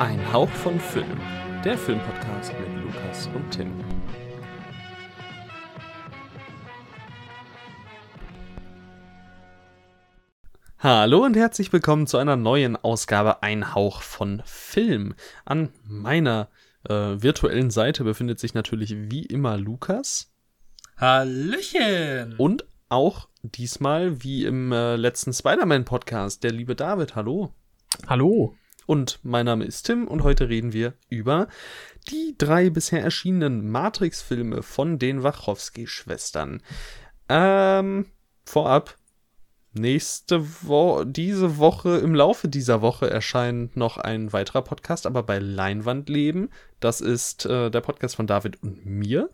Ein Hauch von Film, der Filmpodcast mit Lukas und Tim. Hallo und herzlich willkommen zu einer neuen Ausgabe Ein Hauch von Film. An meiner äh, virtuellen Seite befindet sich natürlich wie immer Lukas. Hallöchen! Und auch diesmal wie im äh, letzten Spider-Man-Podcast, der liebe David. Hallo. Hallo. Und mein Name ist Tim und heute reden wir über die drei bisher erschienenen Matrix-Filme von den Wachowski-Schwestern. Ähm, vorab, nächste Woche, diese Woche, im Laufe dieser Woche erscheint noch ein weiterer Podcast, aber bei Leinwandleben. Das ist äh, der Podcast von David und mir.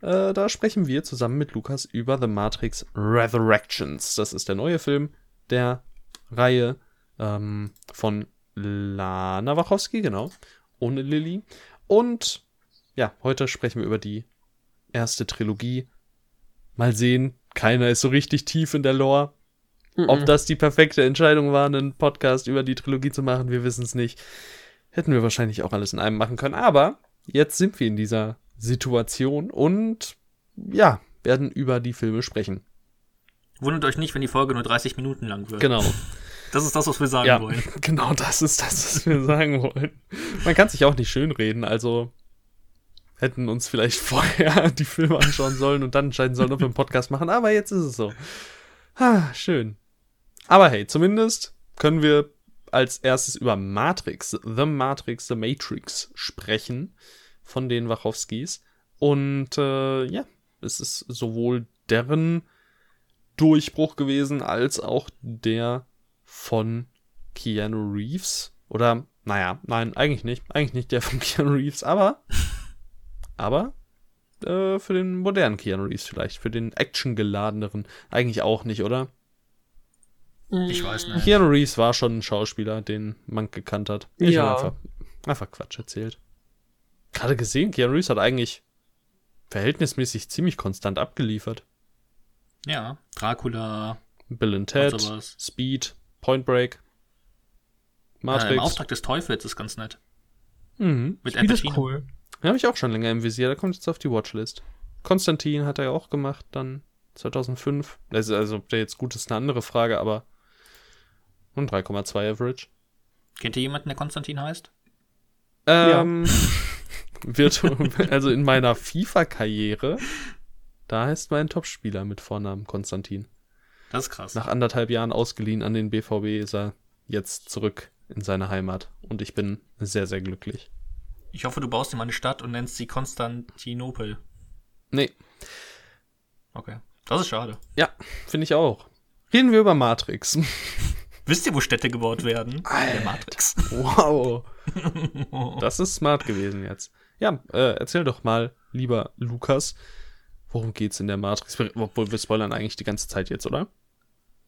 Äh, da sprechen wir zusammen mit Lukas über The Matrix Resurrections. Das ist der neue Film der Reihe ähm, von Lana Wachowski, genau. Ohne Lilly. Und ja, heute sprechen wir über die erste Trilogie. Mal sehen, keiner ist so richtig tief in der Lore. Ob das die perfekte Entscheidung war, einen Podcast über die Trilogie zu machen, wir wissen es nicht. Hätten wir wahrscheinlich auch alles in einem machen können. Aber jetzt sind wir in dieser Situation und ja, werden über die Filme sprechen. Wundert euch nicht, wenn die Folge nur 30 Minuten lang wird. Genau. Das ist das, was wir sagen Ja, wollen. genau das ist das, was wir sagen wollen. Man kann sich auch nicht schönreden, also hätten uns vielleicht vorher die Filme anschauen sollen und dann entscheiden sollen, ob wir einen Podcast machen, aber jetzt ist es so. Ah, schön. Aber hey, zumindest können wir als erstes über Matrix, The Matrix, The Matrix sprechen von den Wachowskis. Und äh, ja, es ist sowohl deren Durchbruch gewesen, als auch der von Keanu Reeves. Oder, naja, nein, eigentlich nicht. Eigentlich nicht der von Keanu Reeves, aber. Aber äh, für den modernen Keanu Reeves vielleicht. Für den actiongeladeneren. Eigentlich auch nicht, oder? Ich weiß nicht. Keanu Reeves war schon ein Schauspieler, den man gekannt hat. Ich Ja. hab einfach, einfach Quatsch erzählt. Gerade gesehen, Keanu Reeves hat eigentlich verhältnismäßig ziemlich konstant abgeliefert. Ja, Dracula, Bill and Ted. Speed, Point Break, äh, Matrix. im Auftrag des Teufels ist ganz nett. mhm. Mit Speed ist cool. Den habe ich auch schon länger im Visier, der kommt jetzt auf die Watchlist. Konstantin hat er ja auch gemacht, dann 2005. Also, also ob der jetzt gut ist, eine andere Frage, aber und 3,2 Average. Kennt ihr jemanden, der Konstantin heißt? Ähm, wird, also in meiner FIFA-Karriere, da heißt mein Topspieler mit Vornamen Konstantin. Das ist krass. Nach anderthalb Jahren ausgeliehen an den BVB ist er jetzt zurück in seine Heimat und ich bin sehr, sehr glücklich. Ich hoffe, du baust ihm eine Stadt und nennst sie Konstantinopel. Nee, Okay. Das ist schade. ja, finde ich auch. Reden wir über Matrix. Wisst ihr, wo Städte gebaut werden? Alter. Der Matrix. Wow. Das ist smart gewesen jetzt. Ja, äh, erzähl doch mal, lieber Lukas, worum geht's in der Matrix? Obwohl wir spoilern eigentlich die ganze Zeit jetzt, oder?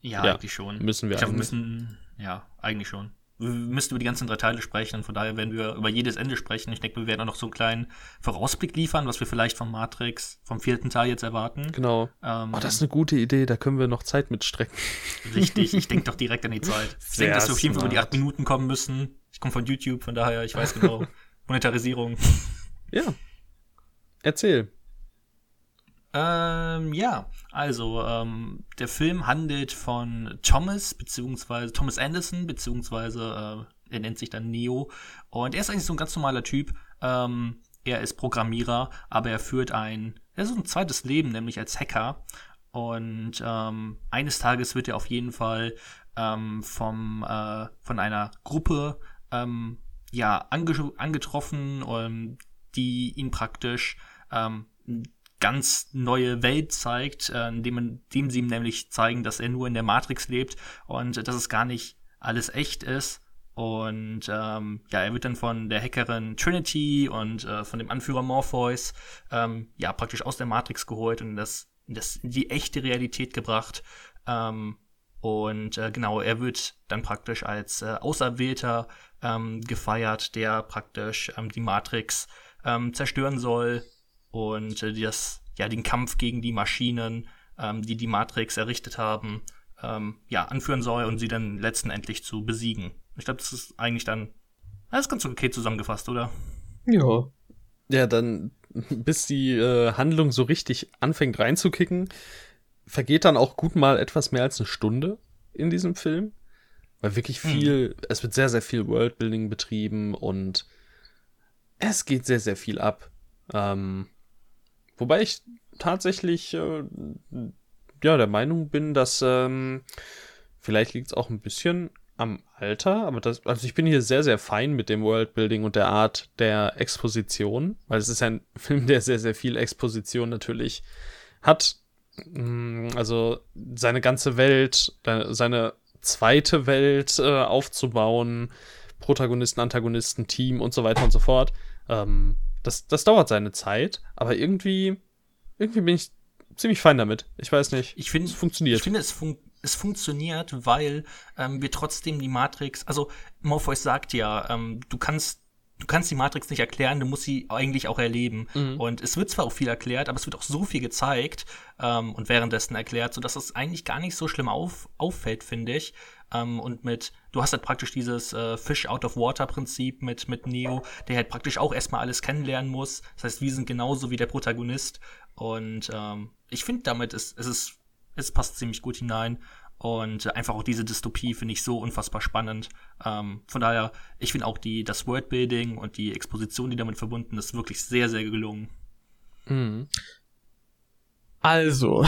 Ja, Ja, eigentlich schon. müssen wir Ich glaube, wir eigentlich. müssen, ja, eigentlich schon. Wir müssten über die ganzen drei Teile sprechen und von daher werden wir über jedes Ende sprechen. Ich denke, wir werden auch noch so einen kleinen Vorausblick liefern, was wir vielleicht vom Matrix, vom vierten Teil jetzt erwarten. Genau. Ähm, Oh, das ist eine gute Idee, da können wir noch Zeit mitstrecken. richtig, ich denke doch direkt an die Zeit. Ich denke, dass wir auf jeden Fall über die acht Minuten kommen müssen. Ich komme von YouTube, von daher, ich weiß genau. Monetarisierung. Ja. Erzähl. Ähm, ja, also ähm, der Film handelt von Thomas, beziehungsweise Thomas Anderson, beziehungsweise äh, er nennt sich dann Neo. Und er ist eigentlich so ein ganz normaler Typ. Ähm, er ist Programmierer, aber er führt ein, er ist so ein zweites Leben, nämlich als Hacker. Und ähm, eines Tages wird er auf jeden Fall ähm, vom, äh, von einer Gruppe ähm, ja, ange angetroffen, die ihn praktisch ähm, ganz neue Welt zeigt, äh, indem, indem sie ihm nämlich zeigen, dass er nur in der Matrix lebt und dass es gar nicht alles echt ist. Und ähm, ja, er wird dann von der Hackerin Trinity und äh, von dem Anführer Morpheus ähm, ja praktisch aus der Matrix geholt und das, das in die echte Realität gebracht. Ähm, und äh, genau, er wird dann praktisch als äh, Auserwählter ähm, gefeiert, der praktisch ähm, die Matrix ähm, zerstören soll und äh, das, ja, den Kampf gegen die Maschinen, ähm, die die Matrix errichtet haben, ähm, ja, anführen soll und sie dann letztendlich zu besiegen. Ich glaube, das ist eigentlich dann Das ist ganz okay zusammengefasst, oder? Ja. Ja, dann, bis die äh, Handlung so richtig anfängt reinzukicken, vergeht dann auch gut mal etwas mehr als eine Stunde in diesem Film. Weil wirklich hm. viel, hm. es wird sehr, sehr viel Worldbuilding betrieben und es geht sehr, sehr viel ab. Ähm, wobei ich tatsächlich äh, ja der Meinung bin, dass ähm, vielleicht liegt es auch ein bisschen am Alter, aber das, also ich bin hier sehr, sehr fein mit dem Worldbuilding und der Art der Exposition, weil es ist ein Film, der sehr, sehr viel Exposition natürlich hat. Mm, also seine ganze Welt, seine zweite Welt äh, aufzubauen, Protagonisten, Antagonisten, Team und so weiter und so fort. Ähm, das, das dauert seine Zeit, aber irgendwie, irgendwie bin ich ziemlich fein damit. Ich weiß nicht. Ich finde, es funktioniert. Ich finde, es, fun es funktioniert, weil ähm, wir trotzdem die Matrix, also Morpheus sagt ja, ähm, du kannst du kannst die Matrix nicht erklären, du musst sie eigentlich auch erleben. Mhm. Und es wird zwar auch viel erklärt, aber es wird auch so viel gezeigt ähm, und währenddessen erklärt, sodass es eigentlich gar nicht so schlimm auf, auffällt, finde ich. Ähm, und mit, du hast halt praktisch dieses äh, Fish out of Water Prinzip mit, mit Neo, der halt praktisch auch erstmal alles kennenlernen muss. Das heißt, wir sind genauso wie der Protagonist. Und ähm, ich finde damit, ist, ist es, es passt ziemlich gut hinein. Und einfach auch diese Dystopie finde ich so unfassbar spannend. Ähm, von daher, ich finde auch die, das Worldbuilding und die Exposition, die damit verbunden ist, wirklich sehr, sehr gelungen. Mhm. Also,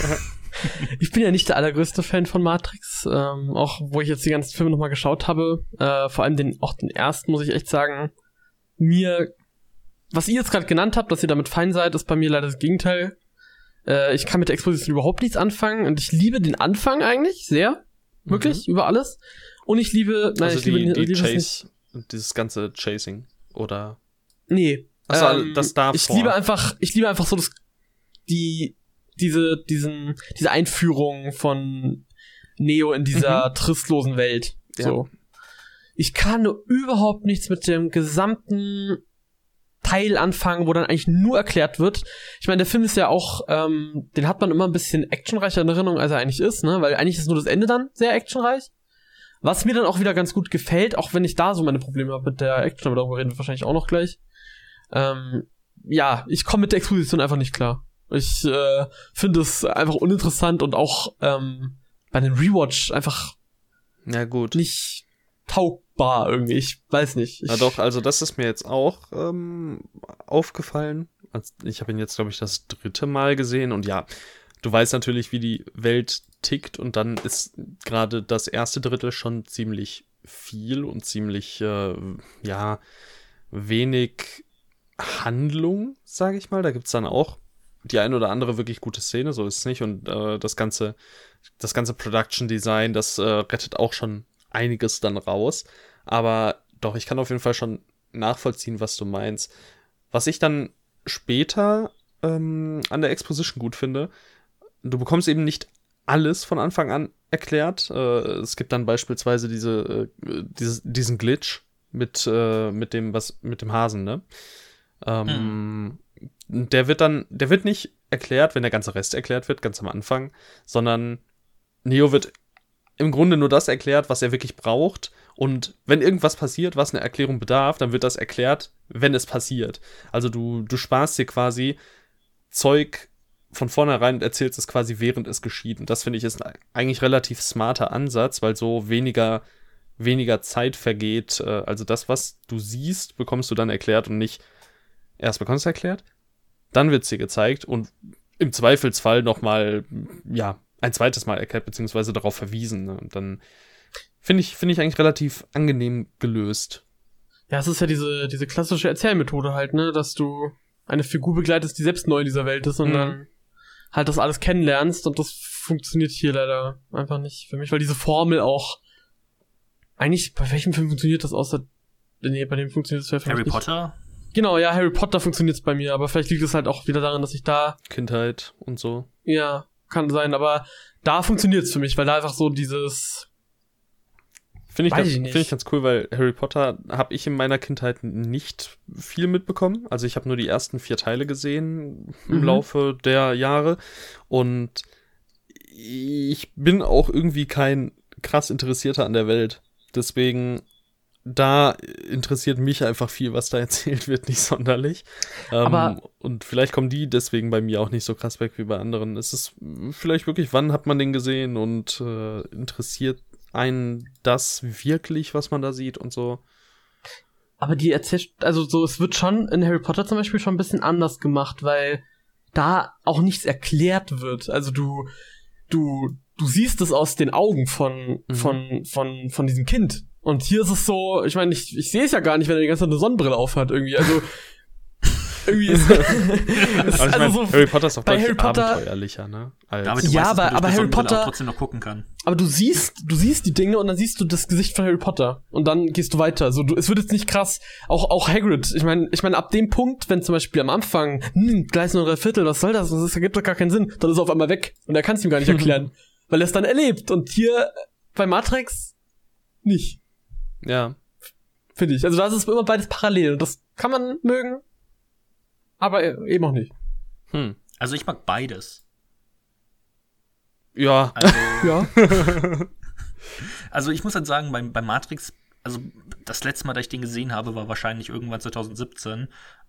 ich bin ja nicht der allergrößte Fan von Matrix, ähm, auch wo ich jetzt die ganzen Filme nochmal geschaut habe. Äh, vor allem den, auch den ersten, muss ich echt sagen. Mir, was ihr jetzt gerade genannt habt, dass ihr damit fein seid, ist bei mir leider das Gegenteil. Äh, ich kann mit der Exposition überhaupt nichts anfangen und ich liebe den Anfang eigentlich sehr. Wirklich, mhm. über alles. Und ich liebe, nein, also ich die, liebe, die liebe Chase, dieses ganze Chasing, oder? Nee. Also ähm, das davor. Ich liebe einfach, ich liebe einfach so das, die, diese, diesen, diese Einführung von Neo in dieser mhm. tristlosen Welt. Ja. So. Ich kann nur überhaupt nichts mit dem gesamten Teil anfangen, wo dann eigentlich nur erklärt wird. Ich meine, der Film ist ja auch, ähm, den hat man immer ein bisschen actionreicher in Erinnerung, als er eigentlich ist, ne? Weil eigentlich ist nur das Ende dann sehr actionreich. Was mir dann auch wieder ganz gut gefällt, auch wenn ich da so meine Probleme habe mit der Action, aber darüber reden wir wahrscheinlich auch noch gleich. Ähm, ja, ich komme mit der Exposition einfach nicht klar. Ich äh, finde es einfach uninteressant und auch ähm, bei einem Rewatch einfach ja, gut. nicht taugbar irgendwie. Ich weiß nicht. Ich, ja doch, also das ist mir jetzt auch ähm, aufgefallen. Ich habe ihn jetzt, glaube ich, das dritte Mal gesehen und ja, du weißt natürlich, wie die Welt tickt und dann ist gerade das erste Drittel schon ziemlich viel und ziemlich, äh, ja, wenig Handlung, sage ich mal. Da gibt's dann auch die ein oder andere wirklich gute Szene, so ist es nicht. Und äh, das ganze, das ganze Production Design, das äh, rettet auch schon einiges dann raus. Aber doch, ich kann auf jeden Fall schon nachvollziehen, was du meinst. Was ich dann später ähm, an der Exposition gut finde, du bekommst eben nicht alles von Anfang an erklärt. Äh, es gibt dann beispielsweise diese, äh, dieses, diesen Glitch mit, äh, mit dem, was, mit dem Hasen, ne? Ähm, hm der wird dann, der wird nicht erklärt, wenn der ganze Rest erklärt wird, ganz am Anfang, sondern Neo wird im Grunde nur das erklärt, was er wirklich braucht. Und wenn irgendwas passiert, was eine Erklärung bedarf, dann wird das erklärt, wenn es passiert. Also du, du sparst dir quasi Zeug von vornherein und erzählst es quasi, während es geschieht. Und das finde ich ist eigentlich relativ smarter Ansatz, weil so weniger, weniger Zeit vergeht. Äh, also das, was du siehst, bekommst du dann erklärt und nicht erst bekommst du erklärt, dann wird sie gezeigt und im Zweifelsfall nochmal, ja, ein zweites Mal erklärt, beziehungsweise darauf verwiesen. Ne? Und dann finde ich, finde ich eigentlich relativ angenehm gelöst. Ja, es ist ja diese, diese klassische Erzählmethode halt, ne, dass du eine Figur begleitest, die selbst neu in dieser Welt ist und mhm. dann halt das alles kennenlernst und das funktioniert hier leider einfach nicht für mich, weil diese Formel auch eigentlich, bei welchem Film funktioniert das außer, nee, bei dem funktioniert das für Harry Potter? Genau, ja, Harry Potter funktioniert bei mir, aber vielleicht liegt es halt auch wieder daran, dass ich da. Kindheit und so. Ja, kann sein, aber da funktioniert es für mich, weil da einfach so dieses. Finde ich, ganz, ich, find ich ganz cool, weil Harry Potter habe ich in meiner Kindheit nicht viel mitbekommen. Also ich habe nur die ersten vier Teile gesehen im mhm. Laufe der Jahre. Und ich bin auch irgendwie kein krass Interessierter an der Welt. Deswegen da interessiert mich einfach viel, was da erzählt wird, nicht sonderlich. Ähm, und vielleicht kommen die deswegen bei mir auch nicht so krass weg wie bei anderen. Es ist vielleicht wirklich, wann hat man den gesehen und äh, interessiert einen das wirklich, was man da sieht und so. Aber die erzählt, also so, es wird schon in Harry Potter zum Beispiel schon ein bisschen anders gemacht, weil da auch nichts erklärt wird. Also du, du, du siehst es aus den Augen von, Mhm. von, von, von diesem Kind. Und hier ist es so, ich meine, ich, ich sehe es ja gar nicht, wenn er die ganze Zeit eine Sonnenbrille aufhat irgendwie. Also irgendwie ist, ist Aber ich also mein, so, Harry Potter ist doch bei deutlich Harry Potter- abenteuerlicher, ne? Als, Damit du Ja, aber- aber Harry Potter- auch trotzdem noch gucken kann. aber du siehst, du siehst die Dinge und dann siehst du das Gesicht von Harry Potter und dann gehst du weiter. So, du, es wird jetzt nicht krass. Auch auch Hagrid. Ich meine, ich meine ab dem Punkt, wenn zum Beispiel am Anfang, hm, Gleis nur drei Viertel, was soll das? Das ergibt doch gar keinen Sinn. Dann ist er auf einmal weg und er kann es ihm gar nicht erklären, weil er es dann erlebt. Und hier bei Matrix nicht, ja. finde ich. Also da ist es immer beides parallel und das kann man mögen, aber eben auch nicht. Hm. Also ich mag beides. Ja. Also, Ja. also ich muss halt sagen, beim, beim Matrix, also das letzte Mal, dass ich den gesehen habe, war wahrscheinlich irgendwann 2017.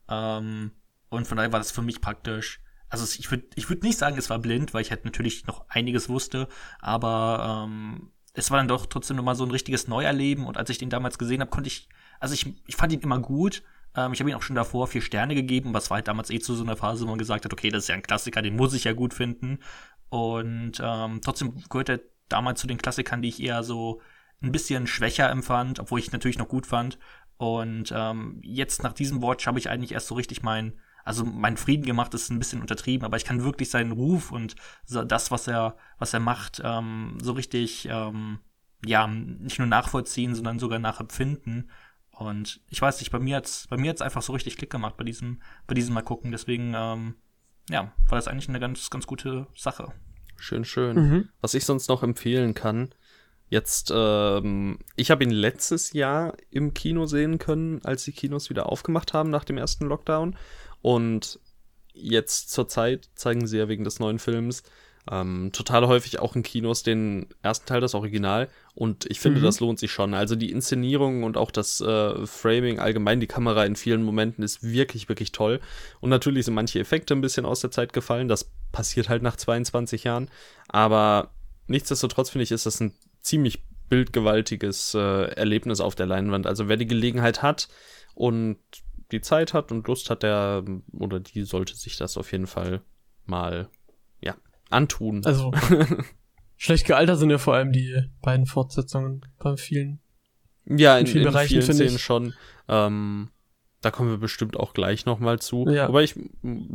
Ähm, und von daher war das für mich praktisch. Also ich würde ich würd nicht sagen, es war blind, weil ich halt natürlich noch einiges wusste, aber ähm, es war dann doch trotzdem nochmal so ein richtiges Neuerleben und als ich den damals gesehen habe, konnte ich, also ich, ich fand ihn immer gut. Ähm, ich habe ihn auch schon davor vier Sterne gegeben, was war halt damals eh zu so einer Phase, wo man gesagt hat, okay, das ist ja ein Klassiker, den muss ich ja gut finden. Und ähm, trotzdem gehört er damals zu den Klassikern, die ich eher so ein bisschen schwächer empfand, obwohl ich natürlich noch gut fand. Und ähm, jetzt nach diesem Watch habe ich eigentlich erst so richtig mein, also mein Frieden gemacht, ist ein bisschen untertrieben, aber ich kann wirklich seinen Ruf und so das, was er, was er macht, ähm, so richtig, ähm, ja, nicht nur nachvollziehen, sondern sogar nachempfinden. Und ich weiß nicht, bei mir hat's, bei mir hat's einfach so richtig Klick gemacht bei diesem, bei diesem Mal gucken. Deswegen, ähm, ja, war das eigentlich eine ganz, ganz gute Sache. Schön, schön. Mhm. Was ich sonst noch empfehlen kann, jetzt, ähm, ich habe ihn letztes Jahr im Kino sehen können, als die Kinos wieder aufgemacht haben nach dem ersten Lockdown. Und jetzt zur Zeit zeigen sie ja wegen des neuen Films ähm, total häufig auch in Kinos den ersten Teil, das Original. Und ich finde, Mhm. das lohnt sich schon. Also die Inszenierung und auch das äh, Framing, allgemein die Kamera in vielen Momenten ist wirklich, wirklich toll. Und natürlich sind manche Effekte ein bisschen aus der Zeit gefallen. Das passiert halt nach 22 Jahren. Aber nichtsdestotrotz finde ich, ist das ein ziemlich bildgewaltiges äh, Erlebnis auf der Leinwand. Also wer die Gelegenheit hat und die Zeit hat und Lust hat, der oder die sollte sich das auf jeden Fall mal ja antun. Also schlecht gealtert sind ja vor allem die beiden Fortsetzungen bei vielen. ja, in, in vielen in Bereichen, vielen Szenen ich. schon. Ähm, da kommen wir bestimmt auch gleich noch mal zu. Ja. Wobei ich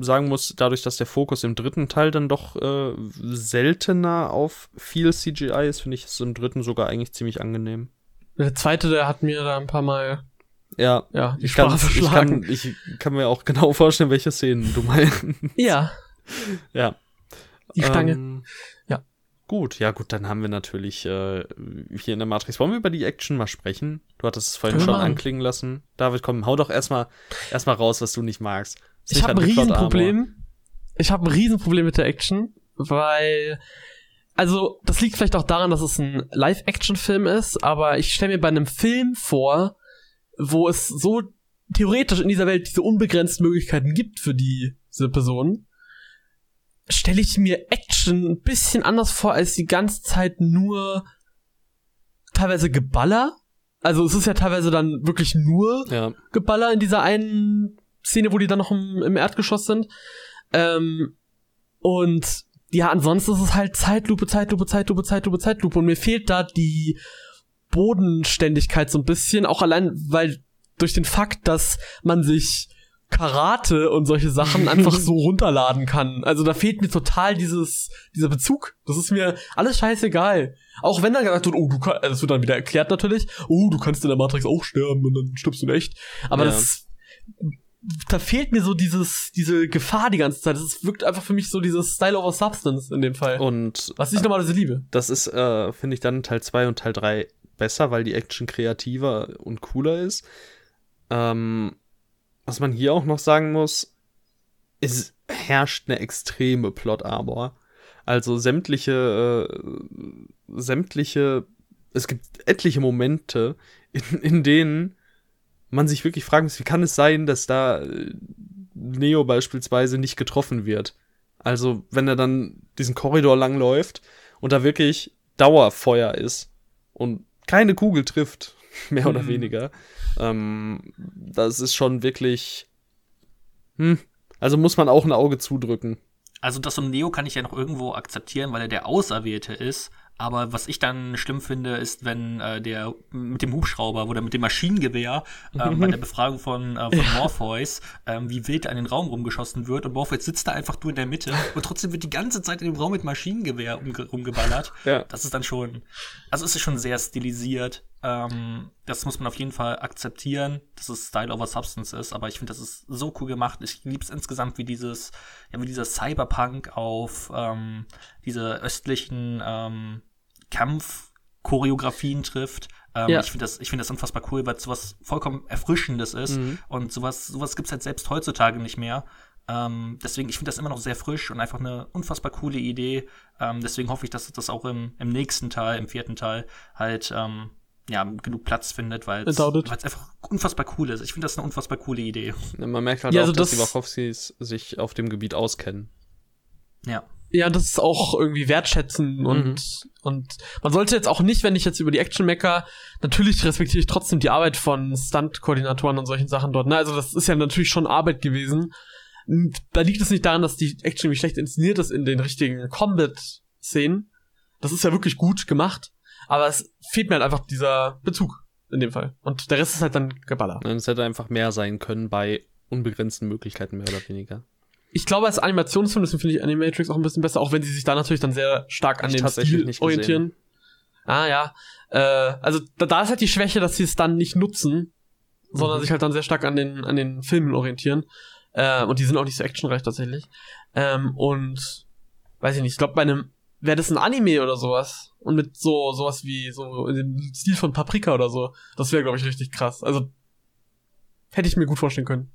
sagen muss, dadurch, dass der Fokus im dritten Teil dann doch äh, seltener auf viel CGI ist, finde ich es im dritten sogar eigentlich ziemlich angenehm. Der zweite, der hat mir da ein paar Mal Ja, ja, die ich kann, Sprache ich, verschlagen. kann, ich kann mir auch genau vorstellen, welche Szenen du meinst. ja, ja. die Stange. Ähm, Ja. Gut, ja gut, dann haben wir natürlich äh, hier in der Matrix. Wollen wir über die Action mal sprechen? Du hattest es vorhin schon machen. anklingen lassen. David, komm, hau doch erstmal erstmal raus, was du nicht magst. ich habe ein Riesenproblem. Ich habe ein Riesenproblem mit der Action, weil also das liegt vielleicht auch daran, dass es ein Live-Action-Film ist, aber ich stelle mir bei einem Film vor, wo es so theoretisch in dieser Welt diese unbegrenzten Möglichkeiten gibt für die, diese Person, stelle ich mir Action ein bisschen anders vor als die ganze Zeit nur teilweise Geballer. Also es ist ja teilweise dann wirklich nur Ja, Geballer in dieser einen Szene, wo die dann noch im, im Erdgeschoss sind. Ähm, und ja, ansonsten ist es halt Zeitlupe, Zeitlupe, Zeitlupe, Zeitlupe, Zeitlupe. Und mir fehlt da die Bodenständigkeit so ein bisschen, auch allein, weil durch den Fakt, dass man sich Karate und solche Sachen einfach so runterladen kann. Also da fehlt mir total dieses, dieser Bezug. Das ist mir alles scheißegal. Auch wenn dann gesagt wird, oh, du kannst, also es wird dann wieder erklärt natürlich, oh, du kannst in der Matrix auch sterben und dann stirbst du in echt. Aber Ja. das, da fehlt mir so dieses, diese Gefahr die ganze Zeit. Das wirkt einfach für mich so dieses Style over Substance in dem Fall. und was ich normalerweise liebe. das ist, äh, finde ich, dann Teil 2 und Teil 3 besser, weil die Action kreativer und cooler ist. Ähm, was man hier auch noch sagen muss, es herrscht eine extreme Plot-Arbor. Also sämtliche, äh, sämtliche es gibt etliche Momente, in, in denen man sich wirklich fragen muss, wie kann es sein, dass da äh, Neo beispielsweise nicht getroffen wird? Also, wenn er dann diesen Korridor langläuft und da wirklich Dauerfeuer ist und keine Kugel trifft, mehr oder Mhm. weniger, ähm, das ist schon wirklich, hm, also muss man auch ein Auge zudrücken. Also das um Neo kann ich ja noch irgendwo akzeptieren, weil er der Auserwählte ist. Aber was ich dann schlimm finde, ist, wenn äh, der mit dem Hubschrauber oder mit dem Maschinengewehr ähm, bei der Befragung von, äh, von Morpheus, ähm, wie wild an den Raum rumgeschossen wird. Und Morpheus sitzt da einfach nur in der Mitte und trotzdem wird die ganze Zeit in dem Raum mit Maschinengewehr umge rumgeballert. Ja. Das ist dann schon, also es ist schon sehr stilisiert. Ähm, das muss man auf jeden Fall akzeptieren, dass es Style over Substance ist. Aber ich finde, das ist so cool gemacht. Ich liebe es insgesamt, wie dieses, ja, wie dieser Cyberpunk auf ähm, diese östlichen ähm, Kampfchoreografien trifft. Ähm, Ja. Ich finde das, ich finde das unfassbar cool, weil es sowas vollkommen Erfrischendes ist. Mhm. Und sowas, sowas gibt's halt selbst heutzutage nicht mehr. Ähm, deswegen, ich finde das immer noch sehr frisch und einfach eine unfassbar coole Idee. Ähm, deswegen hoffe ich, dass das auch im, im nächsten Teil, im vierten Teil, halt ähm, ja, genug Platz findet, weil es weil's einfach unfassbar cool ist. Ich finde das eine unfassbar coole Idee. Man merkt halt Ja, auch, also dass die das- Wachowskis sich auf dem Gebiet auskennen. Ja. Ja, das ist auch irgendwie wertschätzen und, und man sollte jetzt auch nicht, wenn ich jetzt über die Action mecker, natürlich respektiere ich trotzdem die Arbeit von Stunt-Koordinatoren und solchen Sachen dort. Ne? Also das ist ja natürlich schon Arbeit gewesen. Und Da liegt es nicht daran, dass die Action irgendwie schlecht inszeniert ist in den richtigen Combat-Szenen. Das ist ja wirklich gut gemacht. Aber es fehlt mir halt einfach dieser Bezug in dem Fall. Und der Rest ist halt dann Geballer. Nein, Es hätte einfach mehr sein können bei unbegrenzten Möglichkeiten, mehr oder weniger. Ich glaube, als Animationsfilm, deswegen finde ich Animatrix auch ein bisschen besser, auch wenn sie sich da natürlich dann sehr stark an Ich dem Stil orientieren. Ah ja. Äh, also da, da ist halt die Schwäche, dass sie es dann nicht nutzen, sondern Mhm. sich halt dann sehr stark an den, an den Filmen orientieren. Äh, und die sind auch nicht so actionreich tatsächlich. Ähm, und weiß ich nicht, ich glaube, bei einem, wäre das ein Anime oder sowas, und mit so, sowas wie, so in dem Stil von Paprika oder so, das wäre, glaube ich, richtig krass. Also, hätte ich mir gut vorstellen können.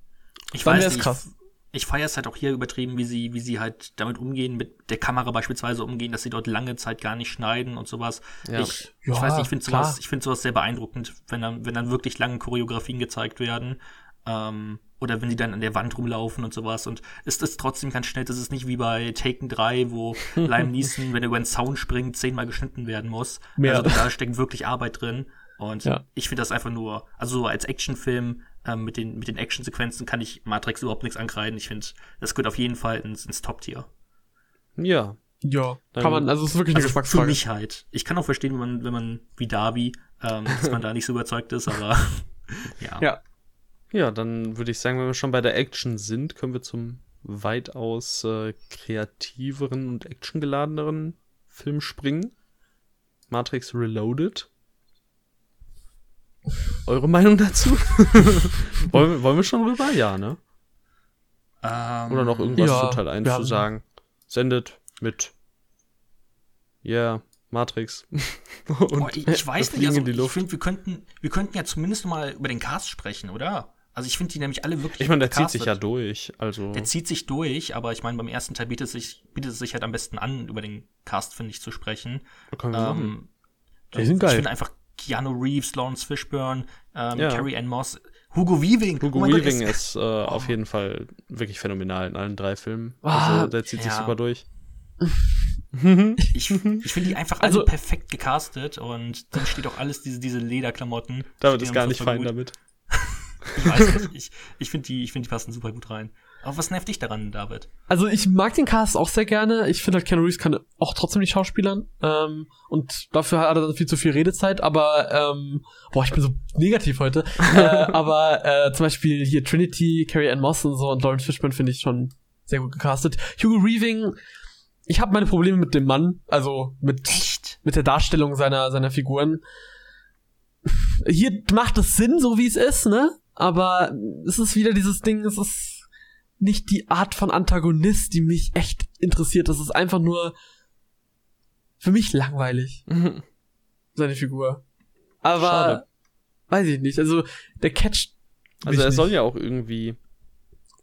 Ich Dann weiß nicht. krass. Ich feiere es halt auch hier übertrieben, wie sie, wie sie halt damit umgehen, mit der Kamera beispielsweise umgehen, dass sie dort lange Zeit gar nicht schneiden und sowas. Ja. Ich, Ja, ich weiß nicht, ich finde sowas, ich finde sowas sehr beeindruckend, wenn dann, wenn dann wirklich lange Choreografien gezeigt werden. Ähm, oder wenn die dann an der Wand rumlaufen und sowas. Und es ist trotzdem ganz schnell, das ist nicht wie bei Taken 3, wo Liam Neeson, wenn er über den Zaun springt, zehnmal geschnitten werden muss. Mehr. Also da steckt wirklich Arbeit drin. Und Ja. ich finde das einfach nur, also so als Actionfilm ähm, mit den, mit den Actionsequenzen kann ich Matrix überhaupt nichts ankreiden. Ich finde, das gehört auf jeden Fall ins, ins Top-Tier. Ja. Ja, Dann- kann man, also es ist wirklich eine Also für Geschmacksfrage. mich halt. Ich kann auch verstehen, wenn man, wenn man wie Darby, ähm, dass man da nicht so überzeugt ist, aber ja. Ja. Ja, dann würde ich sagen, wenn wir schon bei der Action sind, können wir zum weitaus äh, kreativeren und actiongeladeneren Film springen. Matrix Reloaded. Eure Meinung dazu? wollen, wir- wollen wir schon rüber? Ja, ne? Ähm, Oder noch irgendwas Ja, zu Teil 1 wir zu sagen? Sendet mit Yeah, Matrix. und Boah, ich, ich weiß nicht, also ich finde, wir könnten, wir könnten ja zumindest mal über den Cast sprechen, oder? Also ich finde die nämlich alle wirklich Ich meine, der zieht sich ja durch. Also, Der zieht sich durch, aber ich meine, beim ersten Teil bietet es sich, bietet es sich halt am besten an, über den Cast, finde ich, zu sprechen. können wir machen. Ähm, Die sind Ich geil. finde einfach Keanu Reeves, Lawrence Fishburne, ähm, Ja. Carrie Ann Moss, Hugo Weaving. Hugo Oh mein Gott, Weaving er ist äh, auf jeden Fall wirklich phänomenal in allen drei Filmen. Ah, also der zieht sich ja. super durch. Ich, ich finde die einfach alle Also- perfekt gecastet und dann steht auch alles, diese, diese Lederklamotten. Stehen ist gar nicht fein gut. damit. Ich weiß nicht, ich, ich finde die, ich finde die passen super gut rein. Aber was nervt dich daran, David? Also ich mag den Cast auch sehr gerne. Ich finde halt Keanu Reeves kann auch trotzdem nicht schauspielern. Ähm, und dafür hat er dann viel zu viel Redezeit. Aber, ähm, boah, ich bin so negativ heute. äh, aber äh, zum Beispiel hier Trinity, Carrie Ann Moss und so und Lawrence Fishburne finde ich schon sehr gut gecastet. Hugo Weaving, ich habe meine Probleme mit dem Mann. Also mit, Echt? mit der Darstellung seiner, seiner Figuren. Hier macht es Sinn, so wie es ist, ne? Aber es ist wieder dieses Ding, es ist nicht die Art von Antagonist, die mich echt interessiert. Das ist einfach nur für mich langweilig, seine Figur. Aber Schade. weiß ich nicht. Also der Catch Also er soll ja auch irgendwie,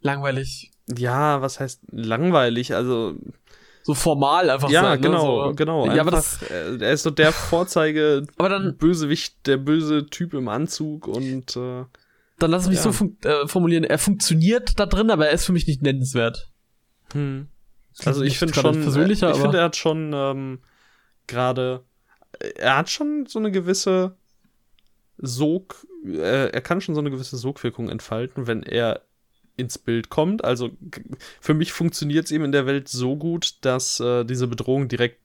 langweilig. ja, was heißt langweilig? Also so formal einfach ja, sein. genau, ne? so. genau. Ja, aber das, äh, er ist so der Vorzeige aber dann, Bösewicht, der böse Typ im Anzug und äh, dann lass mich Ja. so äh, formulieren. Er funktioniert da drin, aber er ist für mich nicht nennenswert. hm. also ich finde schon, persönlicher, ich aber- finde er hat schon ähm, gerade, er hat schon so eine gewisse Sog, äh, er kann schon so eine gewisse Sogwirkung entfalten, wenn er ins Bild kommt. Also für mich funktioniert es eben in der Welt so gut, dass äh, diese Bedrohung direkt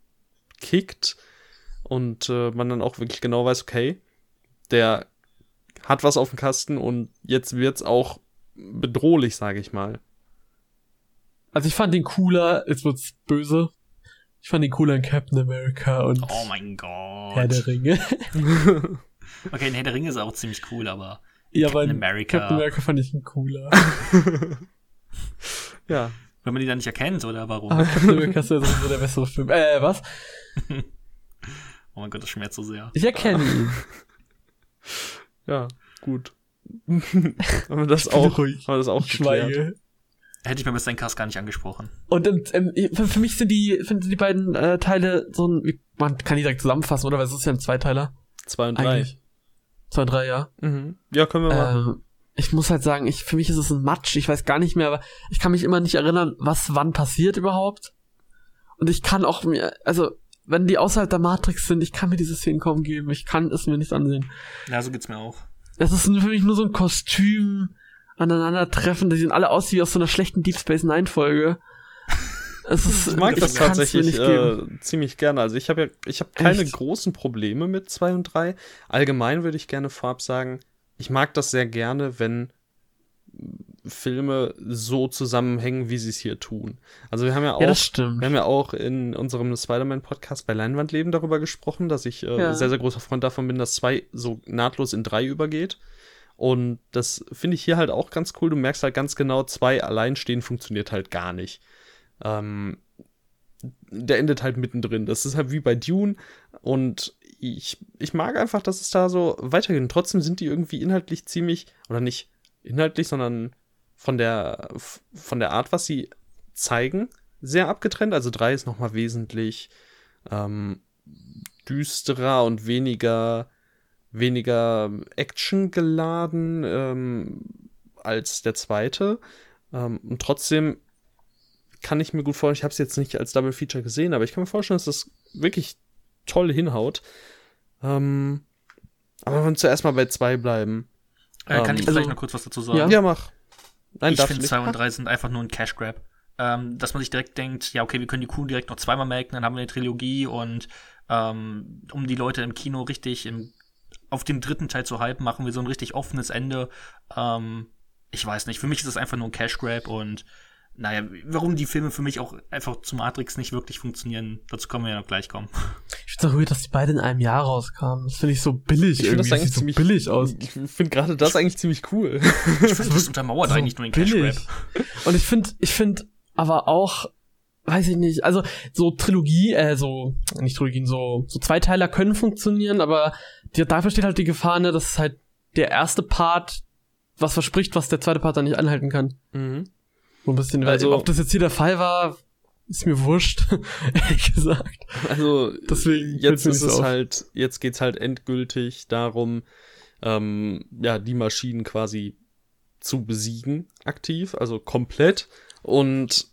kickt und äh, man dann auch wirklich genau weiß, okay, der hat was auf dem Kasten und jetzt wird's auch bedrohlich, sage ich mal. Also ich fand ihn cooler, jetzt wird's böse. Ich fand ihn cooler in Captain America und Oh mein Gott. Herr der Ringe. Okay, in Herr der Ringe ist auch ziemlich cool, aber ja, aber Captain in America. Captain America fand ich ihn cooler. ja. wenn man die dann nicht erkennt, oder warum? aber Captain America ist ja sowieso der bessere Film. Äh, was? Oh mein Gott, das schmerzt so sehr. Ich erkenne ihn. Ja, gut. haben wir das auch, ruhig. haben wir das auch Ich geklärt. schweige. Hätte ich mir bis deinen Cast gar nicht angesprochen. Und ähm, für, für mich sind die, sind die beiden äh, Teile so ein, wie- man kann die direkt zusammenfassen, oder? Weil es ist ja ein Zweiteiler. Zwei und drei. Eigentlich. Zwei, drei, ja. Mhm. Ja, können wir machen. Ähm, ich muss halt sagen, ich, für mich ist es ein Matsch. Ich weiß gar nicht mehr, aber ich kann mich immer nicht erinnern, was wann passiert überhaupt. Und ich kann auch mir, also, wenn die außerhalb der Matrix sind, ich kann mir diese Szenen kaum geben. Ich kann es mir nicht ansehen. Ja, so geht's mir auch. Es ist für mich nur so ein Kostüm aneinandertreffen. Die sehen alle aus wie aus so einer schlechten Deep Space Nine Folge. Es ist, Ich mag das tatsächlich äh, ziemlich gerne. Also ich habe ja, ich habe keine Echt? großen Probleme mit zwei und drei. Allgemein würde ich gerne vorab sagen, ich mag das sehr gerne, wenn Filme so zusammenhängen, wie sie es hier tun. Also wir haben ja auch, Ja, wir haben ja auch in unserem Spider-Man-Podcast bei Leinwandleben darüber gesprochen, dass ich äh, Ja. sehr, sehr großer Freund davon bin, dass zwei so nahtlos in drei übergeht. Und das finde ich hier halt auch ganz cool. Du merkst halt ganz genau, zwei alleinstehen funktioniert halt gar nicht. Ähm, der endet halt mittendrin. Das ist halt wie bei Dune. Und ich, ich mag einfach, dass es da so weitergeht. Und trotzdem sind die irgendwie inhaltlich ziemlich, oder nicht inhaltlich, sondern von der, von der Art, was sie zeigen, sehr abgetrennt. Also drei ist nochmal wesentlich ähm, düsterer und weniger, weniger Action geladen ähm, als der zweite. Ähm, und trotzdem kann ich mir gut vorstellen, ich habe es jetzt nicht als Double Feature gesehen, aber ich kann mir vorstellen, dass das wirklich toll hinhaut. Ähm, aber wenn wir zuerst mal bei zwei bleiben. Äh, kann Ähm, ich also- vielleicht noch kurz was dazu sagen? Ja. Ja, mach. Nein, ich finde du nicht. 2 und 3 sind einfach nur ein Cash Grab. Ähm, dass man sich direkt denkt, ja, okay, wir können die Kuh direkt noch zweimal melken, dann haben wir eine Trilogie und ähm, um die Leute im Kino richtig im, auf den dritten Teil zu hypen, machen wir so ein richtig offenes Ende. Ähm, ich weiß nicht, für mich ist es einfach nur ein Cash Grab und naja, warum die Filme für mich auch einfach zu Matrix nicht wirklich funktionieren, dazu können wir ja noch gleich kommen. Ich finde es weird, dass die beide in einem Jahr rauskamen. Das finde ich so billig. Ich finde das irgendwie. eigentlich Sieht ziemlich so billig aus. Ich finde gerade das eigentlich ziemlich cool. Ich finde, das untermauert So eigentlich nur den Cash Grab. Und ich finde, ich finde aber auch, weiß ich nicht, also so Trilogie, äh, so, nicht Trilogien, so, so Zweiteiler können funktionieren, aber die, dafür steht halt die Gefahr, ne, dass halt der erste Part was verspricht, was der zweite Part dann nicht anhalten kann. mhm. So ein bisschen, Also- ob das jetzt hier der Fall war, ist mir wurscht, ehrlich gesagt. Also Deswegen jetzt ist es auf. halt, jetzt geht's halt endgültig darum, ähm, ja, die Maschinen quasi zu besiegen, aktiv, also komplett. Und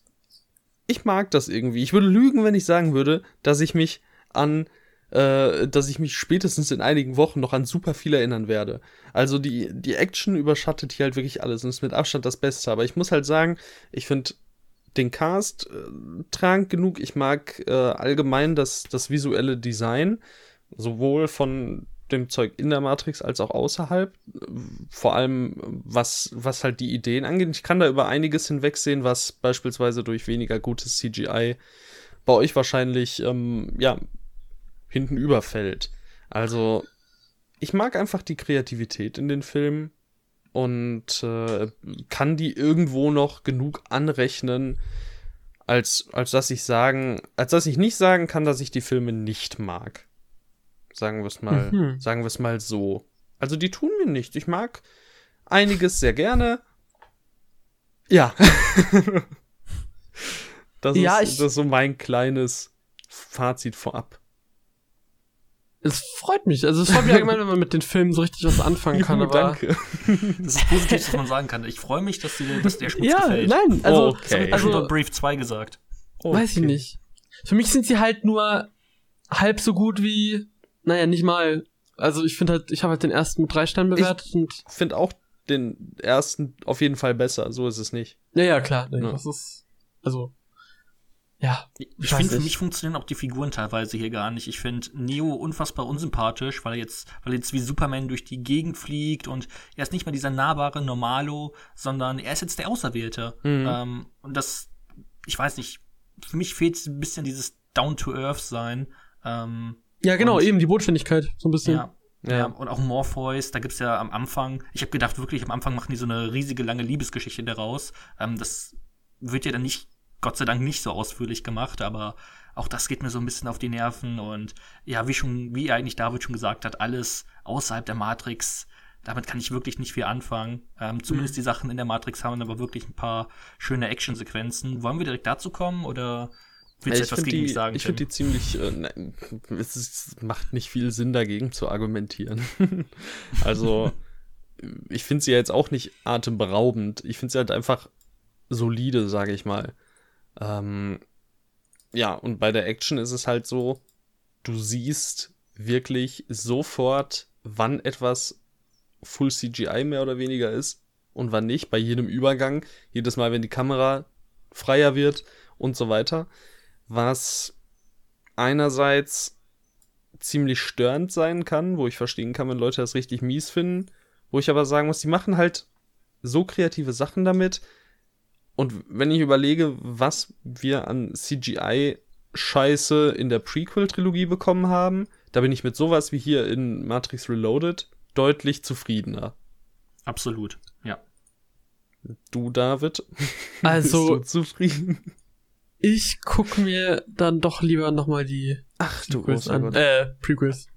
ich mag das irgendwie. Ich würde lügen, wenn ich sagen würde, dass ich mich an, äh, dass ich mich spätestens in einigen Wochen noch an super viel erinnern werde. Also die, die Action überschattet hier halt wirklich alles und ist mit Abstand das Beste. Aber ich muss halt sagen, ich finde den Cast äh, tragend genug. Ich mag äh, allgemein das, das visuelle Design, sowohl von dem Zeug in der Matrix als auch außerhalb. Vor allem, was, was halt die Ideen angeht. Ich kann da über einiges hinwegsehen, was beispielsweise durch weniger gutes CGI bei euch wahrscheinlich, ähm, ja, hinten überfällt. Also, ich mag einfach die Kreativität in den Filmen und äh, kann die irgendwo noch genug anrechnen, als, als dass ich sagen, als dass ich nicht sagen kann, dass ich die Filme nicht mag. Sagen wir es mal, Mhm. sagen wir es mal so. Also die tun mir nichts. Ich mag einiges sehr gerne. Ja. Das, Ja, ist, das ist so mein kleines Fazit vorab. Es freut mich. Also es freut mich allgemein, wenn man mit den Filmen so richtig was anfangen kann. Juhu, aber danke. Das ist positiv, dass man sagen kann. Ich freue mich, dass dir, dass dir der Schmutz Ja, gefällt. nein, also, Okay. Das habe ich also schon Brief 2 gesagt. weiß ich nicht. Für mich sind sie halt nur halb so gut wie, naja, nicht mal. Also ich finde halt, ich habe halt den ersten mit drei Sternen bewertet und Ich finde auch den ersten auf jeden Fall besser. So ist es nicht. ja, ja, klar. Ja. Das ist, also, ja. Ich finde, für mich funktionieren auch die Figuren teilweise hier gar nicht. Ich finde Neo unfassbar unsympathisch, weil er jetzt, weil er jetzt wie Superman durch die Gegend fliegt und er ist nicht mehr dieser nahbare Normalo, sondern er ist jetzt der Auserwählte. Mhm. Ähm, und das, ich weiß nicht, für mich fehlt ein bisschen dieses Down-to-Earth-Sein. Ähm, Ja, genau, eben die Bodenständigkeit, so ein bisschen. ja. Ja. Ja. und auch Morpheus, da gibt's ja am Anfang, ich habe gedacht, wirklich, am Anfang machen die so eine riesige lange Liebesgeschichte daraus. Ähm, das wird ja dann nicht, Gott sei Dank, nicht so ausführlich gemacht, aber auch das geht mir so ein bisschen auf die Nerven und ja, wie schon, wie eigentlich David schon gesagt hat, alles außerhalb der Matrix, damit kann ich wirklich nicht viel anfangen. Ähm, zumindest die Sachen in der Matrix haben aber wirklich ein paar schöne Actionsequenzen. Wollen wir direkt dazu kommen oder willst du ich etwas finde gegen mich die, sagen? ich find Tim? die ziemlich, äh, nein, es ist, macht nicht viel Sinn dagegen zu argumentieren. also, ich finde sie ja jetzt auch nicht atemberaubend. Ich finde sie halt einfach solide, sage ich mal. Ähm, ja, und bei der Action ist es halt so, du siehst wirklich sofort, wann etwas Full CGI mehr oder weniger ist und wann nicht, bei jedem Übergang, jedes Mal, wenn die Kamera freier wird und so weiter, was einerseits ziemlich störend sein kann, wo ich verstehen kann, wenn Leute das richtig mies finden, wo ich aber sagen muss, die machen halt so kreative Sachen damit und wenn ich überlege, was wir an CGI-Scheiße in der Prequel-Trilogie bekommen haben, da bin ich mit sowas wie hier in Matrix Reloaded deutlich zufriedener. Absolut, ja. Du, David? Also, Bist du zufrieden? ich guck mir dann doch lieber nochmal die Ach du Prequels an. Gott. Äh, Prequels.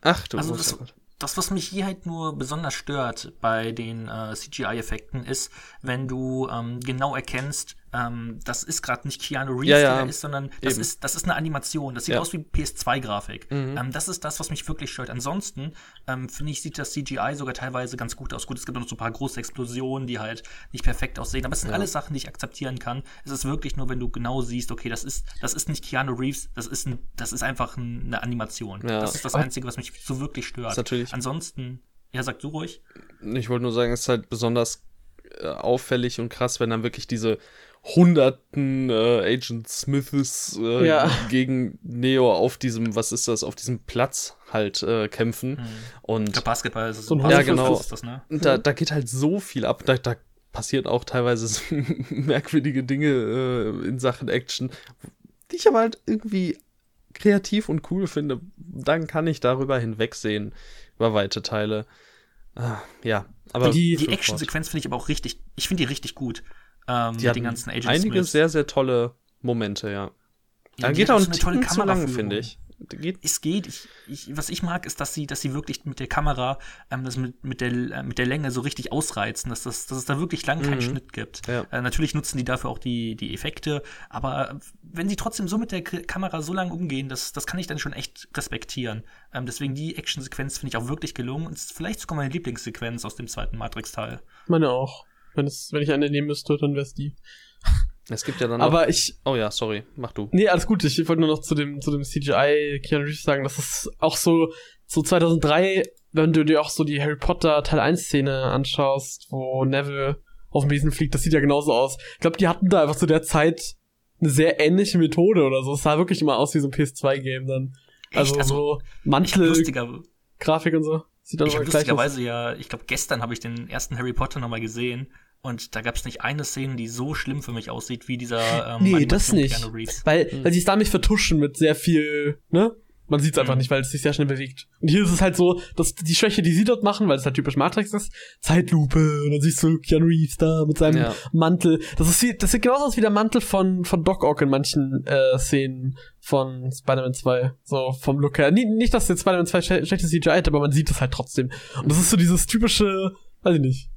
Ach du Also das- Gott. Das, was mich hier halt nur besonders stört bei den äh, CGI-Effekten, ist, wenn du ähm, genau erkennst, ähm, das ist gerade nicht Keanu Reeves, Ja, ja, der ist, sondern das eben. ist, das ist eine Animation. Das sieht Ja. aus wie PS2-Grafik. Mhm. Ähm, das ist das, was mich wirklich stört. Ansonsten, ähm, finde ich, sieht das CGI sogar teilweise ganz gut aus. Gut, es gibt noch so ein paar große Explosionen, die halt nicht perfekt aussehen, aber es sind alles Sachen, die ich akzeptieren kann. Es ist wirklich nur, wenn du genau siehst, okay, das ist, das ist nicht Keanu Reeves, das ist, ein, das ist einfach ein, eine Animation. Das ist das Einzige, was mich so wirklich stört. Natürlich- Ansonsten, ja, sag du ruhig. Ich wollte nur sagen, es ist halt besonders äh, auffällig und krass, wenn dann wirklich diese hunderten äh, Agent Smiths äh, Ja. gegen Neo auf diesem, was ist das, auf diesem Platz halt äh, kämpfen. Und Der Basketball ist es. So ein Ja, genau. Ist das, ne? da, da geht halt so viel ab. Da, da passieren auch teilweise so merkwürdige Dinge äh, in Sachen Action, die ich aber halt irgendwie kreativ und cool finde. Dann kann ich darüber hinwegsehen, über weite Teile. Ah, ja, aber Die- Die. Action-Sequenz finde ich aber auch richtig, ich finde die richtig gut. Ähm, Die mit den ganzen Agent einige Smiths. sehr, sehr tolle Momente, ja. Ja, Da die geht auch so ein eine tolle zu lang, finde ich. Geht, Es geht. Ich, ich, was ich mag, ist, dass sie, dass sie wirklich mit der Kamera ähm, das mit, mit, der, äh, mit der Länge so richtig ausreizen, dass, das, dass es da wirklich lang keinen Mhm. Schnitt gibt. Ja. Äh, natürlich nutzen die dafür auch die, die Effekte, aber wenn sie trotzdem so mit der K Kamera so lang umgehen, das, das kann ich dann schon echt respektieren. Ähm, deswegen die Actionsequenz finde ich auch wirklich gelungen und ist vielleicht sogar meine Lieblingssequenz aus dem zweiten Matrix-Teil. Meine auch. Wenn, es, wenn ich eine nehmen müsste, dann wär's die. es gibt ja dann noch. Aber ich, Oh ja, sorry, mach du. nee, alles gut. Ich wollte nur noch zu dem, zu dem CGI Keanu Reeves sagen, das ist auch so, so 2003, wenn du dir auch so die Harry Potter Teil 1 Szene anschaust, wo Neville auf dem Besen fliegt, das sieht ja genauso aus. Ich glaube, die hatten da einfach zu der Zeit eine sehr ähnliche Methode oder so. Es sah wirklich immer aus wie so ein PS2-Game dann. Echt? Also, Also, so Mantel-Grafik lustiger, und so. Sieht dann Ich lustigerweise ja, ich glaube, gestern habe ich den ersten Harry Potter nochmal gesehen und da gab es nicht eine Szene, die so schlimm für mich aussieht wie dieser ähm, Nee, das nicht. Weil, Mhm. weil sie es damit vertuschen mit sehr viel, ne? Man sieht es einfach Mhm. nicht, weil es sich sehr schnell bewegt. Und hier ist es halt so, dass die Schwäche, die sie dort machen, weil es halt typisch Matrix ist, Zeitlupe, und dann siehst du Keanu Reeves da mit seinem Ja. Mantel. Das, ist, wie- das sieht genauso aus wie der Mantel von, von Doc Ock in manchen äh, Szenen von Spider-Man 2. So vom Look her. Nie, nicht, dass jetzt Spider-Man 2 schle schlechtes CGI hat, aber man sieht es halt trotzdem. Und das ist so dieses typische, weiß ich nicht.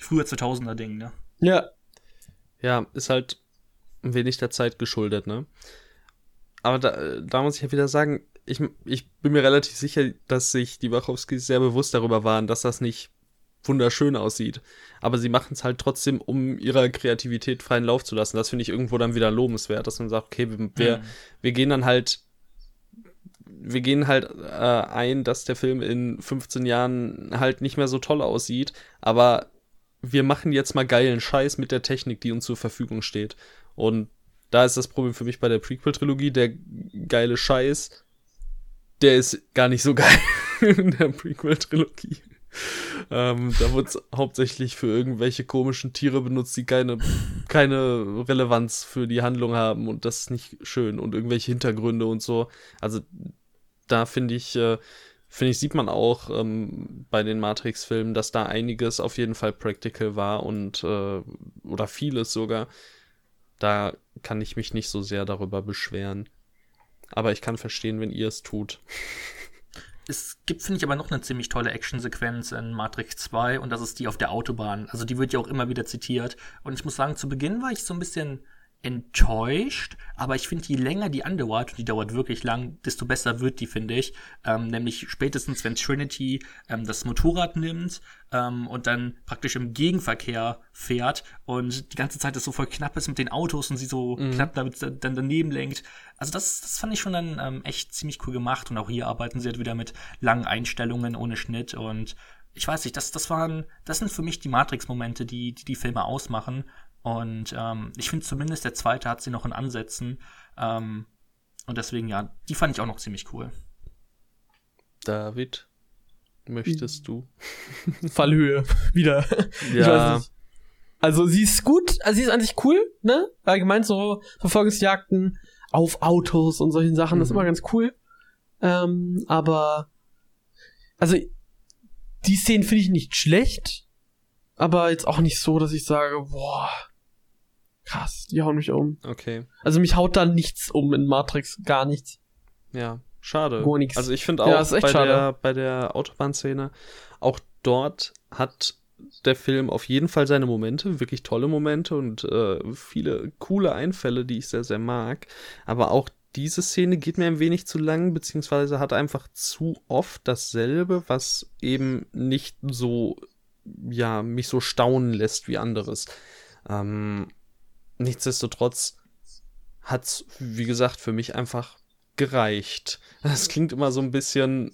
Früher 2000er Ding, ne? Ja, Ja, ist halt ein wenig der Zeit geschuldet, ne? Aber da, da muss ich ja wieder sagen, ich, ich bin mir relativ sicher, dass sich die Wachowskis sehr bewusst darüber waren, dass das nicht wunderschön aussieht. Aber sie machen es halt trotzdem, um ihrer Kreativität freien Lauf zu lassen. Das finde ich irgendwo dann wieder lobenswert, dass man sagt, okay, wir, mhm. wir gehen dann halt, wir gehen halt äh, ein, dass der Film in 15 Jahren halt nicht mehr so toll aussieht, aber wir machen jetzt mal geilen Scheiß mit der Technik, die uns zur Verfügung steht. Und da ist das Problem für mich bei der Prequel-Trilogie, der geile Scheiß, der ist gar nicht so geil in der Prequel-Trilogie. Ähm, da wird es hauptsächlich für irgendwelche komischen Tiere benutzt, die keine, keine Relevanz für die Handlung haben und das ist nicht schön und irgendwelche Hintergründe und so. Also da finde ich, äh, finde ich, sieht man auch ähm, bei den Matrix-Filmen, dass da einiges auf jeden Fall practical war und äh, oder vieles sogar. Da kann ich mich nicht so sehr darüber beschweren. Aber ich kann verstehen, wenn ihr es tut. Es gibt, finde ich, aber noch eine ziemlich tolle Actionsequenz in Matrix 2 und das ist die auf der Autobahn. Also die wird ja auch immer wieder zitiert. Und ich muss sagen, zu Beginn war ich so ein bisschen enttäuscht, aber ich finde, je länger die andauert, und die dauert wirklich lang, desto besser wird die, finde ich. Ähm, nämlich spätestens, wenn Trinity ähm, das Motorrad nimmt ähm, und dann praktisch im Gegenverkehr fährt und die ganze Zeit das so voll knapp ist mit den Autos und sie so mhm. knapp damit dann daneben lenkt. Also das, das fand ich schon dann ähm, echt ziemlich cool gemacht und auch hier arbeiten sie halt wieder mit langen Einstellungen ohne Schnitt und ich weiß nicht, das, das waren, das sind für mich die Matrix-Momente, die, die die Filme ausmachen. Und ähm, ich finde zumindest der zweite hat sie noch in Ansätzen. Ähm, und deswegen, ja, die fand ich auch noch ziemlich cool. David, möchtest du? Fallhöhe, wieder. Ja. Also sie ist gut, also sie ist an sich cool, ne? Allgemein so Verfolgungsjagden auf Autos und solchen Sachen, mhm. das ist mhm. immer ganz cool. Ähm, aber also die Szenen finde ich nicht schlecht, aber jetzt auch nicht so, dass ich sage, boah, krass, die hauen mich um. Okay. Also mich haut da nichts um in Matrix, gar nichts. Ja, schade. Gar nichts. Also ich finde auch ja, bei, schade. der, bei der Autobahnszene, auch dort hat der Film auf jeden Fall seine Momente, wirklich tolle Momente und äh, viele coole Einfälle, die ich sehr, sehr mag. Aber auch diese Szene geht mir ein wenig zu lang, beziehungsweise hat einfach zu oft dasselbe, was eben nicht so, ja, mich so staunen lässt wie anderes. Ähm, nichtsdestotrotz hat's, wie gesagt, für mich einfach gereicht. Das klingt immer so ein bisschen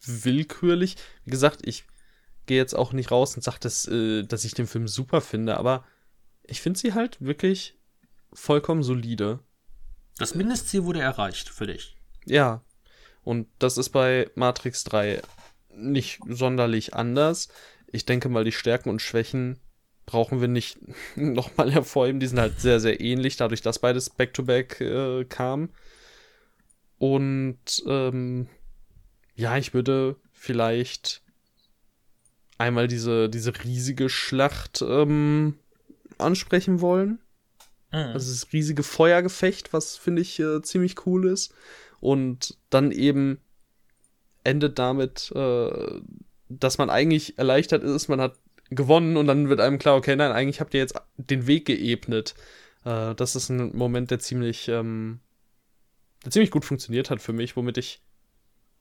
willkürlich. Wie gesagt, ich gehe jetzt auch nicht raus und sage, dass, äh, dass ich den Film super finde, aber ich finde sie halt wirklich vollkommen solide. Das Mindestziel wurde erreicht für dich. Ja. Und das ist bei Matrix 3 nicht sonderlich anders. Ich denke mal, die Stärken und Schwächen brauchen wir nicht nochmal hervorheben. Die sind halt sehr, sehr ähnlich, dadurch, dass beides back-to-back -back, äh, kam. Und ähm, ja, ich würde vielleicht einmal diese, diese riesige Schlacht ähm, ansprechen wollen. Mhm. Also das riesige Feuergefecht, was finde ich äh, ziemlich cool ist. Und dann eben endet damit, äh, dass man eigentlich erleichtert ist, man hat gewonnen und dann wird einem klar, okay, nein, eigentlich habt ihr jetzt den Weg geebnet. Äh, das ist ein Moment, der ziemlich, ähm, der ziemlich gut funktioniert hat für mich, womit ich,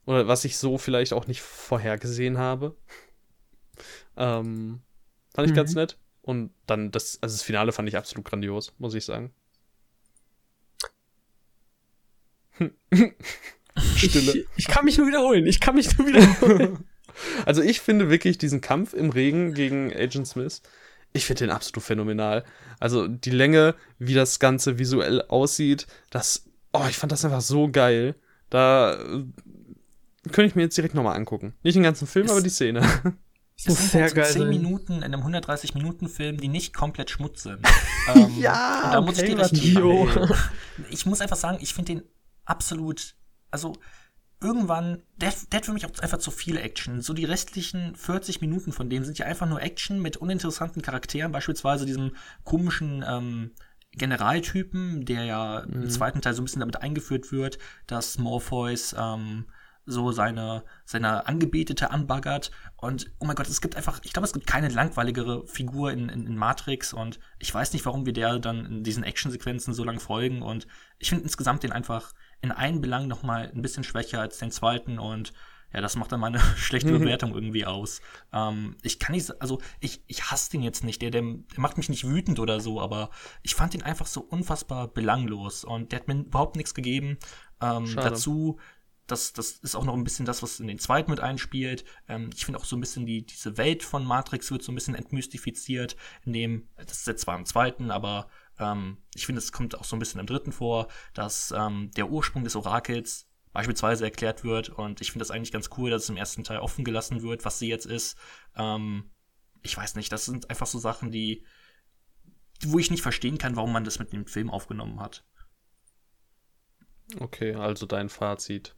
oder was ich so vielleicht auch nicht vorhergesehen habe. ähm, fand ich mhm. ganz nett. Und dann das, also das Finale fand ich absolut grandios, muss ich sagen. Stille. Ich, ich, kann mich nur wiederholen. Ich kann mich nur wiederholen. Also ich finde wirklich diesen Kampf im Regen gegen Agent Smith, ich finde den absolut phänomenal. Also die Länge, wie das Ganze visuell aussieht, das, oh, ich fand das einfach so geil. Da äh, könnte ich mir jetzt direkt nochmal angucken. Nicht den ganzen Film, es, aber die Szene. Es muss sehr halt so geil 10 sein. Minuten in einem 130-Minuten-Film, die nicht komplett Schmutz sind. ähm, ja, und da okay, muss ich dir recht Ich muss einfach sagen, ich finde den absolut, also irgendwann, der, der hat für mich auch einfach zu viel Action. So die restlichen 40 Minuten von dem sind ja einfach nur Action mit uninteressanten Charakteren, beispielsweise diesem komischen ähm, Generaltypen, der ja mhm. im zweiten Teil so ein bisschen damit eingeführt wird, dass Morpheus ähm, so seine, seine Angebetete anbaggert. Und oh mein Gott, es gibt einfach, ich glaube, es gibt keine langweiligere Figur in, in, in, Matrix und ich weiß nicht, warum wir der dann in diesen Actionsequenzen so lang folgen. Und ich finde insgesamt den einfach in einem Belang noch mal ein bisschen schwächer als den zweiten und ja, das macht dann meine schlechte mhm. Bewertung irgendwie aus. Ähm, ich kann nicht, also ich, ich hasse den jetzt nicht, der, der, der macht mich nicht wütend oder so, aber ich fand ihn einfach so unfassbar belanglos und der hat mir überhaupt nichts gegeben. Ähm, dazu, das, das ist auch noch ein bisschen das, was in den zweiten mit einspielt. Ähm, ich finde auch so ein bisschen die, diese Welt von Matrix wird so ein bisschen entmystifiziert, in dem, das ist jetzt zwar im zweiten, aber ähm, ich finde, es kommt auch so ein bisschen im dritten vor, dass ähm, der Ursprung des Orakels beispielsweise erklärt wird. Und ich finde das eigentlich ganz cool, dass es im ersten Teil offen gelassen wird, was sie jetzt ist. Ähm, ich weiß nicht, das sind einfach so Sachen, die, wo ich nicht verstehen kann, warum man das mit dem Film aufgenommen hat. Okay, also dein Fazit.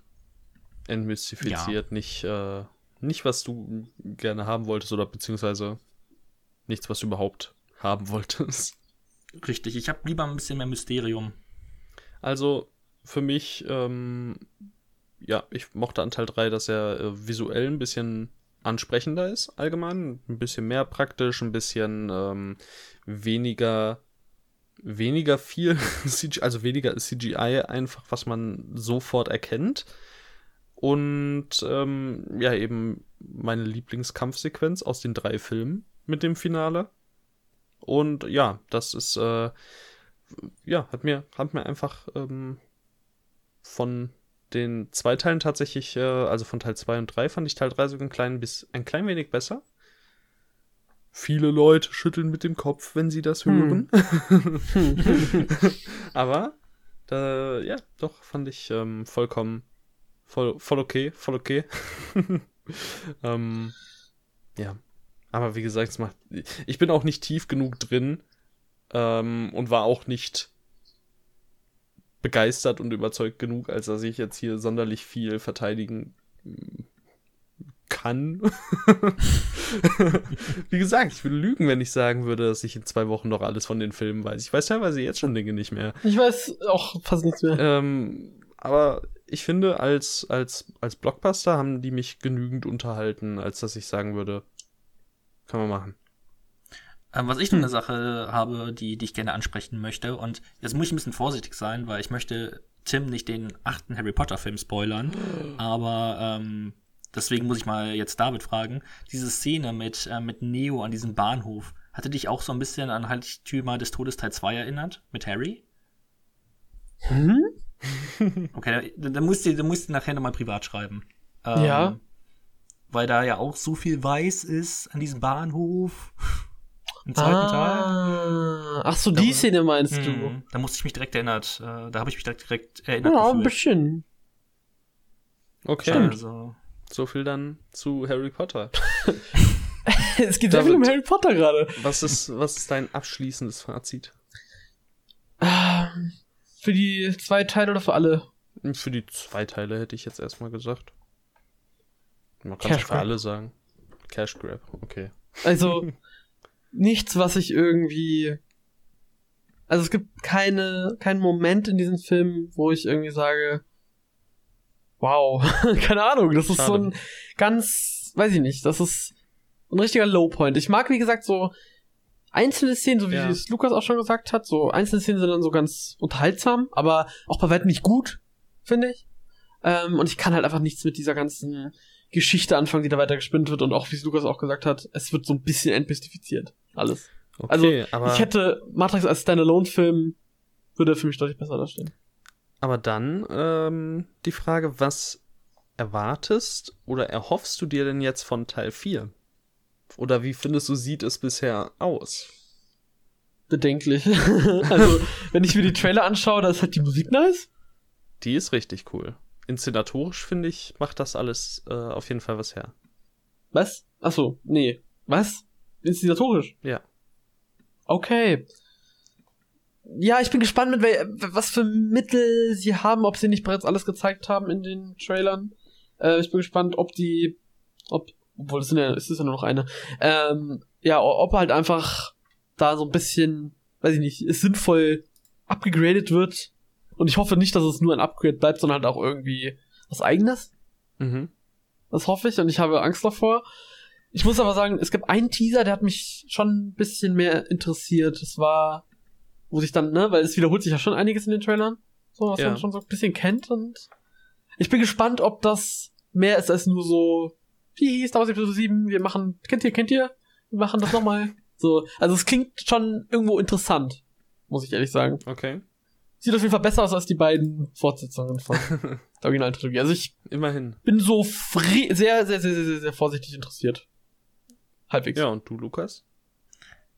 Entmystifiziert, ja. nicht, äh, nicht, was du gerne haben wolltest oder beziehungsweise nichts, was du überhaupt haben wolltest. Richtig, ich habe lieber ein bisschen mehr Mysterium. Also, für mich, ähm, ja, ich mochte an Teil 3, dass er äh, visuell ein bisschen ansprechender ist, allgemein. Ein bisschen mehr praktisch, ein bisschen ähm, weniger, weniger viel, also weniger CGI einfach, was man sofort erkennt. Und ähm, ja, eben meine Lieblingskampfsequenz aus den drei Filmen mit dem Finale. Und ja, das ist, äh, ja, hat mir, hat mir einfach ähm, von den zwei Teilen tatsächlich, äh, also von Teil 2 und 3, fand ich Teil 3 sogar ein klein, bis, ein klein wenig besser. Viele Leute schütteln mit dem Kopf, wenn sie das hm. hören. Aber, da, ja, doch, fand ich ähm, vollkommen, voll, voll okay, voll okay. ähm, ja. Aber wie gesagt, es macht, ich bin auch nicht tief genug drin ähm, und war auch nicht begeistert und überzeugt genug, als dass ich jetzt hier sonderlich viel verteidigen hm, kann. Wie gesagt, ich würde lügen, wenn ich sagen würde, dass ich in zwei Wochen noch alles von den Filmen weiß. Ich weiß teilweise jetzt schon Dinge nicht mehr. Ich weiß auch fast nichts mehr. Ähm, aber ich finde, als, als, als Blockbuster haben die mich genügend unterhalten, als dass ich sagen würde, kann man machen. Ähm, was ich noch eine Sache habe, die, die ich gerne ansprechen möchte, und jetzt muss ich ein bisschen vorsichtig sein, weil ich möchte Tim nicht den achten Harry Potter-Film spoilern, aber ähm, deswegen muss ich mal jetzt David fragen. Diese Szene mit, äh, mit Neo an diesem Bahnhof, hatte dich auch so ein bisschen an Heiligtümer des Todes Teil 2 erinnert, mit Harry? Hm? Okay, dann, dann musst du, dann musst du nachher nochmal privat schreiben. Ähm, ja. Weil da ja auch so viel weiß ist an diesem Bahnhof. Im zweiten ah, Teil. Ach so, da, die Szene meinst mh, du? Hm, da musste ich mich direkt erinnert. Äh, da habe ich mich direkt, direkt erinnert. Ja, gefühlt. ein bisschen. Okay. Also. So viel dann zu Harry Potter. es geht sehr viel um Harry Potter gerade. Was ist, was ist dein abschließendes Fazit? Ähm, für die zwei Teile oder für alle? Für die zwei Teile hätte ich jetzt erstmal gesagt. Man kann es für alle sagen. Cash Grab, okay. Also, nichts, was ich irgendwie. Also es gibt keine, keinen Moment in diesem Film, wo ich irgendwie sage, wow, keine Ahnung, das ist Schade. so ein ganz, weiß ich nicht, das ist ein richtiger Lowpoint. Ich mag, wie gesagt, so einzelne Szenen, so wie ja. es Lukas auch schon gesagt hat, so einzelne Szenen sind dann so ganz unterhaltsam, aber auch bei weitem nicht gut, finde ich. Ähm, und ich kann halt einfach nichts mit dieser ganzen Geschichte anfangen, die da weiter gespinnt wird und auch, wie es Lukas auch gesagt hat, es wird so ein bisschen entmystifiziert. Alles. Okay, also, aber ich hätte Matrix als Standalone-Film würde für mich deutlich besser dastehen. Aber dann ähm, die Frage, was erwartest oder erhoffst du dir denn jetzt von Teil 4? Oder wie findest du, sieht es bisher aus? Bedenklich. also, wenn ich mir die Trailer anschaue, da ist halt die Musik nice. Die ist richtig cool inszenatorisch, finde ich, macht das alles äh, auf jeden Fall was her. Was? Achso, nee. Was? Inszenatorisch? Ja. Okay. Ja, ich bin gespannt, mit was für Mittel sie haben, ob sie nicht bereits alles gezeigt haben in den Trailern. Äh, ich bin gespannt, ob die, ob, obwohl es, sind ja, es ist ja nur noch eine, ähm, ja, ob halt einfach da so ein bisschen, weiß ich nicht, sinnvoll abgegradet wird und ich hoffe nicht, dass es nur ein Upgrade bleibt, sondern halt auch irgendwie was eigenes. Mhm. Das hoffe ich und ich habe Angst davor. Ich muss aber sagen, es gibt einen Teaser, der hat mich schon ein bisschen mehr interessiert. Das war, wo sich dann, ne, weil es wiederholt sich ja schon einiges in den Trailern. So, was Ja. man schon so ein bisschen kennt und ich bin gespannt, ob das mehr ist als nur so, wie Star Wars Episode 7, wir machen, kennt ihr, kennt ihr? Wir machen das nochmal. So, also es klingt schon irgendwo interessant, muss ich ehrlich sagen. Okay. Sieht auf jeden Fall besser aus als die beiden Fortsetzungen von der Originaltrilogie. Also ich Immerhin. bin so fri sehr, sehr, sehr, sehr, sehr, sehr vorsichtig interessiert. Halbwegs. Ja, und du, Lukas?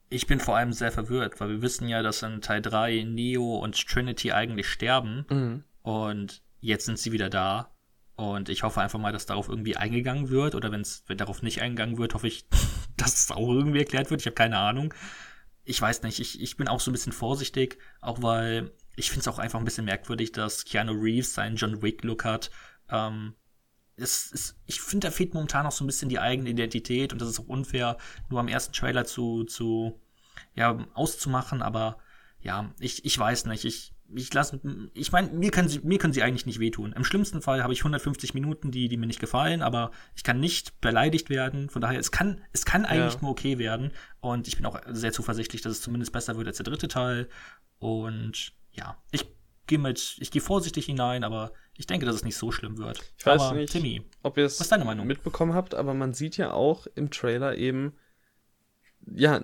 Ich bin vor allem sehr verwirrt, weil wir wissen ja, dass in Teil 3 Neo und Trinity eigentlich sterben Mhm. und jetzt sind sie wieder da. Und ich hoffe einfach mal, dass darauf irgendwie eingegangen wird. Oder wenn's, wenn darauf nicht eingegangen wird, hoffe ich, dass es auch irgendwie erklärt wird. Ich habe keine Ahnung. Ich weiß nicht, ich, ich bin auch so ein bisschen vorsichtig, auch weil ich finde es auch einfach ein bisschen merkwürdig, dass Keanu Reeves seinen John Wick-Look hat. Ähm, es, es, ich finde, da fehlt momentan noch so ein bisschen die eigene Identität und das ist auch unfair, nur am ersten Trailer zu, zu ja, auszumachen, aber ja, ich, ich weiß nicht. Ich, ich lasse, ich meine, mir können sie, mir können sie eigentlich nicht wehtun. Im schlimmsten Fall habe ich 150 Minuten, die, die mir nicht gefallen, aber ich kann nicht beleidigt werden. Von daher, es kann, es kann eigentlich Ja. nur okay werden. Und ich bin auch sehr zuversichtlich, dass es zumindest besser wird als der dritte Teil. Und ja, ich gehe mit, ich gehe vorsichtig hinein, aber ich denke, dass es nicht so schlimm wird. Ich weiß aber, nicht. Timmy, Ob ihr was es ist deine Meinung? mitbekommen habt, aber man sieht ja auch im Trailer eben, ja,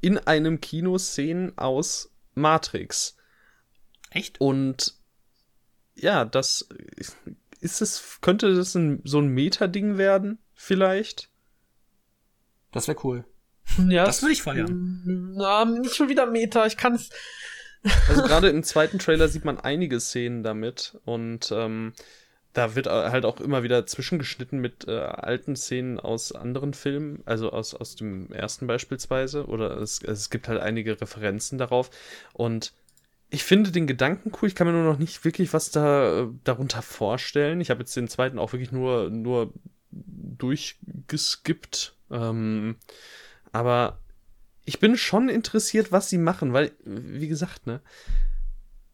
in einem Kino Szenen aus Matrix. Echt? Und ja, das ist es, könnte das ein, so ein Meta-Ding werden, vielleicht? Das wäre cool. Ja, Das würde ich feiern. Na, nicht schon wieder Meta. Ich kann es. Also gerade im zweiten Trailer sieht man einige Szenen damit und ähm, da wird halt auch immer wieder zwischengeschnitten mit äh, alten Szenen aus anderen Filmen, also aus, aus dem ersten beispielsweise, oder es, es gibt halt einige Referenzen darauf und ich finde den Gedanken cool, ich kann mir nur noch nicht wirklich was da äh, darunter vorstellen. Ich habe jetzt den zweiten auch wirklich nur, nur durchgeskippt. Ähm, aber ich bin schon interessiert, was sie machen, weil, wie gesagt, ne,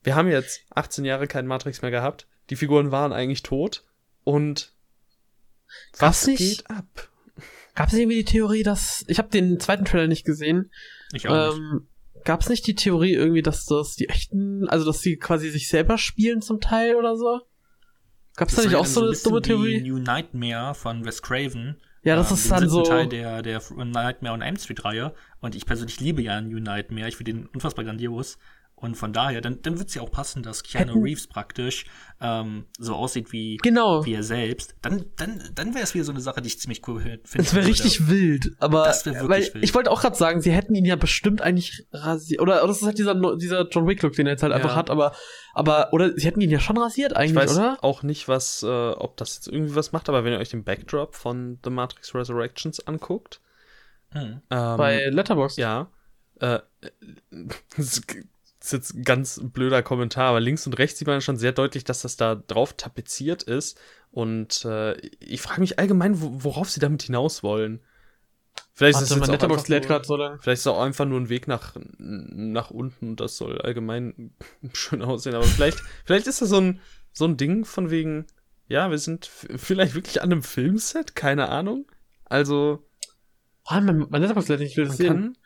wir haben jetzt 18 Jahre keinen Matrix mehr gehabt. Die Figuren waren eigentlich tot. Und was nicht- geht ab? Gab es irgendwie die Theorie, dass. Ich habe den zweiten Trailer nicht gesehen. Ich auch nicht. Ähm, Gab es nicht die Theorie irgendwie, dass das die echten, also dass sie quasi sich selber spielen zum Teil oder so? Gab es da nicht auch so eine dumme Theorie? New Nightmare von Wes Craven. Ja, das Ähm, ist dann so. Teil der, der Nightmare on Elm Street Reihe. Und ich persönlich liebe ja New Nightmare. Ich finde den unfassbar grandios. Und von daher, dann, dann wird es ja auch passen, dass Keanu Hätten- Reeves praktisch ähm, so aussieht wie, Genau. wie er selbst. Dann, dann, dann wäre es wieder so eine Sache, die ich ziemlich cool finde. Das wäre richtig wild, aber Das wirklich weil wild. ich wollte auch gerade sagen, sie hätten ihn ja bestimmt eigentlich rasiert oder, oder das ist halt dieser dieser John Wick Look, den er jetzt halt Ja. einfach hat, aber aber oder sie hätten ihn ja schon rasiert Ich eigentlich, weiß oder? auch nicht, was, äh, ob das jetzt irgendwie was macht, aber wenn ihr euch den Backdrop von The Matrix Resurrections anguckt, Hm. ähm, Bei Letterboxd. Ja. Äh, ist jetzt ein ganz blöder Kommentar, aber links und rechts sieht man schon sehr deutlich, dass das da drauf tapeziert ist. Und äh, ich frage mich allgemein, wo, worauf sie damit hinaus wollen. Vielleicht ist Warte, mein jetzt auch lädt nur, gerade so lang. vielleicht ist es auch einfach nur ein Weg nach, nach unten und das soll allgemein schön aussehen. Aber vielleicht, vielleicht ist das so ein, so ein Ding von wegen, ja, wir sind vielleicht wirklich an einem Filmset, keine Ahnung. Also, Ah, mein, mein Letterboxd lädt nicht, ich will das man sehen. kann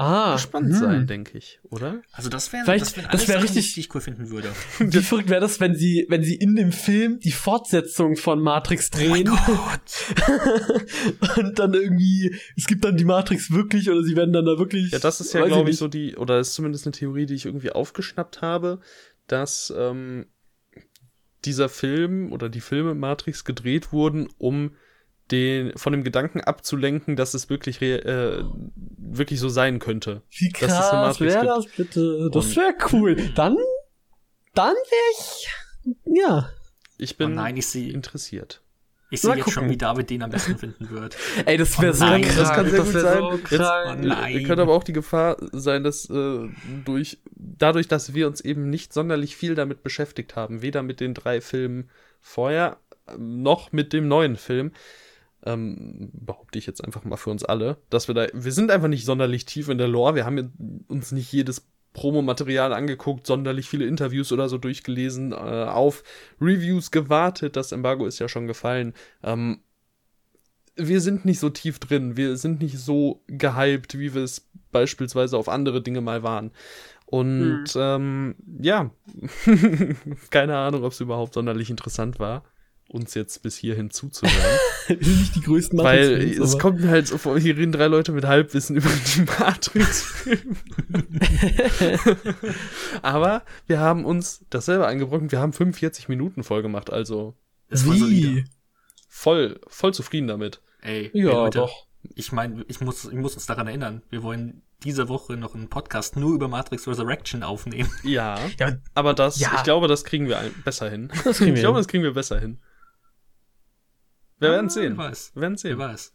Ah, gespannt hm. sein, denke ich, oder? Also das Vielleicht- das, wären das alles wär richtig- die ich cool finden würde. Wie verrückt wäre das, wenn sie, wenn sie in dem Film die Fortsetzung von Matrix Oh mein drehen Gott. und dann irgendwie, es gibt dann die Matrix wirklich oder sie werden dann da wirklich. Ja, das ist ja, glaube ich, nicht. so die, oder ist zumindest eine Theorie, die ich irgendwie aufgeschnappt habe, dass ähm, dieser Film oder die Filme Matrix gedreht wurden, um den von dem Gedanken abzulenken, dass es wirklich re äh, wirklich so sein könnte. Wie dass es eine krass wäre das bitte? Das wäre cool. Dann, dann wäre ich, ja. Ich Oh bin nein, ich sehe interessiert. ich Mal seh jetzt schon, gucken. wie David den am besten finden wird. Ey, das wäre Oh so nein, krank. das kann sehr das gut sein. so Jetzt-. Oh nein. Könnte aber auch die Gefahr sein, dass äh, durch dadurch, dass wir uns eben nicht sonderlich viel damit beschäftigt haben, weder mit den drei Filmen vorher ähm, noch mit dem neuen Film, ähm, behaupte ich jetzt einfach mal für uns alle, dass wir da, wir sind einfach nicht sonderlich tief in der Lore, wir haben uns nicht jedes Promomaterial angeguckt, sonderlich viele Interviews oder so durchgelesen, äh, auf Reviews gewartet. Das Embargo ist ja schon gefallen. Ähm, wir sind nicht so tief drin, wir sind nicht so gehypt, wie wir es beispielsweise auf andere Dinge mal waren. Und hm. ähm, ja, keine Ahnung, ob es überhaupt sonderlich interessant war, uns jetzt bis hierhin zuzuhören. nicht die größten Weil es kommt mir halt so vor, hier reden drei Leute mit Halbwissen über die Matrix-Filme. Aber wir haben uns dasselbe eingebrochen, wir haben 45 Minuten voll gemacht, also. Wie? Voll, voll zufrieden damit. Ey, ja, ey Leute, doch. Ich meine, ich muss, ich muss uns daran erinnern. Wir wollen diese Woche noch einen Podcast nur über Matrix Resurrection aufnehmen. Ja, ja aber das, ja. ich glaube, das kriegen wir besser hin. Das kriegen wir ich glaube, das kriegen wir besser hin. Wir werden sehen. Wer weiß. Wir werden sehen. Wer weiß.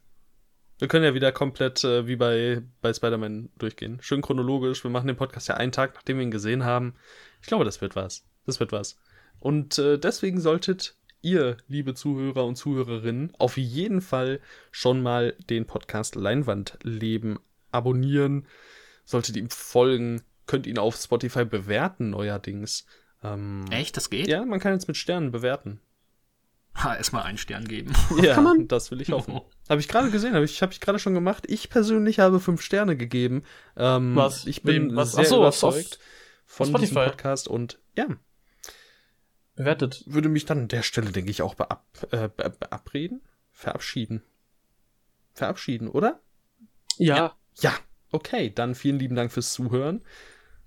Wir können ja wieder komplett äh, wie bei, bei Spider-Man durchgehen. Schön chronologisch. Wir machen den Podcast ja einen Tag, nachdem wir ihn gesehen haben. Ich glaube, das wird was. Das wird was. Und äh, deswegen solltet ihr, liebe Zuhörer und Zuhörerinnen, auf jeden Fall schon mal den Podcast Leinwandleben abonnieren. Solltet ihm folgen, könnt ihn auf Spotify bewerten neuerdings. Ähm, Echt, das geht? Ja, man kann jetzt mit Sternen bewerten. Ha, erstmal einen Stern geben. ja, das will ich hoffen. Habe ich gerade gesehen, habe ich, hab ich gerade schon gemacht. Ich persönlich habe fünf Sterne gegeben. Ähm, was? Ich bin was? sehr Achso, überzeugt auf, von Spotify. diesem Podcast und ja, bewertet. Würde mich dann an der Stelle, denke ich, auch beab, äh, beabreden? Verabschieden. Verabschieden, oder? Ja. ja. Ja, okay. Dann vielen lieben Dank fürs Zuhören.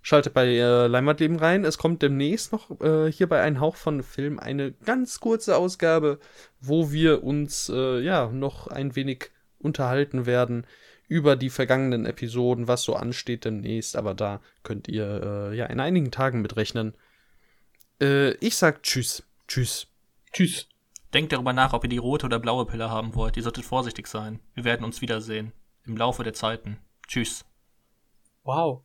Schaltet bei äh, Leinwandleben rein. Es kommt demnächst noch äh, hier bei Ein Hauch von Film eine ganz kurze Ausgabe, wo wir uns äh, ja noch ein wenig unterhalten werden über die vergangenen Episoden, was so ansteht demnächst. Aber da könnt ihr äh, ja in einigen Tagen mitrechnen. Äh, ich sag Tschüss. Tschüss. Tschüss. Denkt darüber nach, ob ihr die rote oder blaue Pille haben wollt. Ihr solltet vorsichtig sein. Wir werden uns wiedersehen. Im Laufe der Zeiten. Tschüss. Wow.